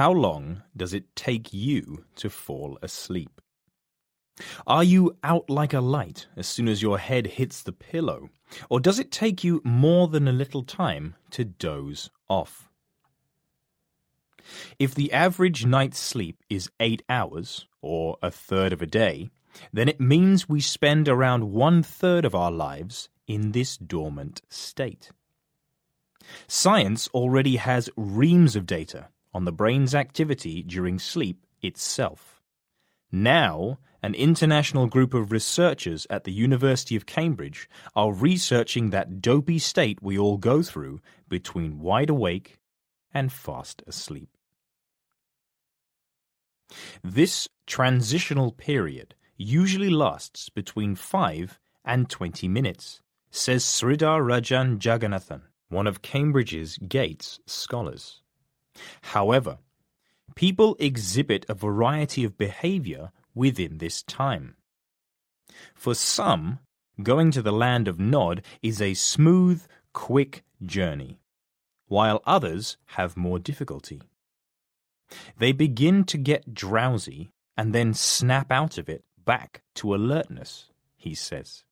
How long does it take you to fall asleep? Are you out like a light as soon as your head hits the pillow? Or does it take you more than a little time to doze off? If the average night's sleep is eight hours, or a third of a day, then it means we spend around one third of our lives in this dormant state. Science already has reams of data on the brain's activity during sleep itself. Now, an international group of researchers at the University of Cambridge are researching that dopey state we all go through between wide awake and fast asleep. This transitional period usually lasts between 5 and 20 minutes, says Sridhar Rajan Jagannathan, one of Cambridge's Gates scholars. However, people exhibit a variety of behavior within this time. For some, going to the land of Nod is a smooth, quick journey, while others have more difficulty. They begin to get drowsy and then snap out of it back to alertness, he says.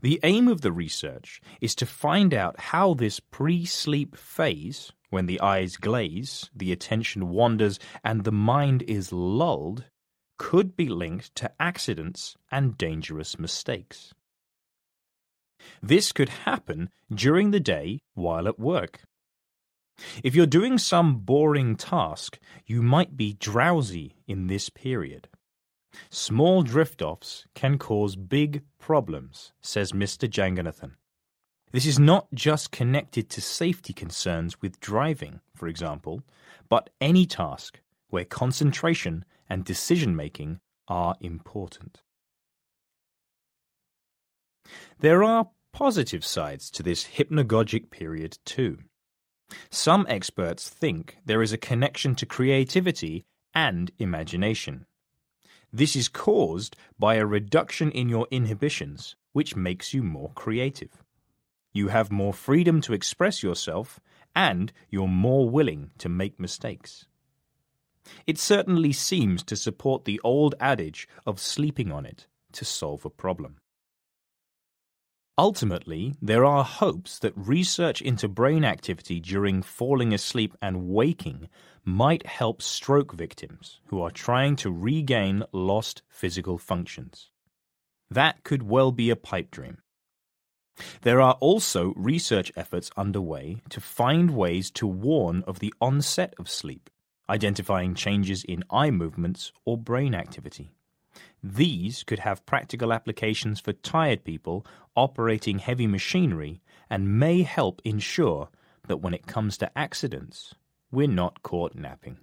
The aim of the research is to find out how this pre sleep phase, when the eyes glaze, the attention wanders, and the mind is lulled, could be linked to accidents and dangerous mistakes. This could happen during the day while at work. If you're doing some boring task, you might be drowsy in this period. Small drift-offs can cause big problems, says Mr. Jagannathan. This is not just connected to safety concerns with driving, for example, but any task where concentration and decision-making are important. There are positive sides to this hypnagogic period too. Some experts think there is a connection to creativity and imagination. This is caused by a reduction in your inhibitions, which makes you more creative. You have more freedom to express yourself, and you're more willing to make mistakes. It certainly seems to support the old adage of sleeping on it to solve a problem. Ultimately, there are hopes that research into brain activity during falling asleep and waking might help stroke victims who are trying to regain lost physical functions. That could well be a pipe dream. There are also research efforts underway to find ways to warn of the onset of sleep, identifying changes in eye movements or brain activity. These could have practical applications for tired people operating heavy machinery and may help ensure that when it comes to accidents, we're not caught napping.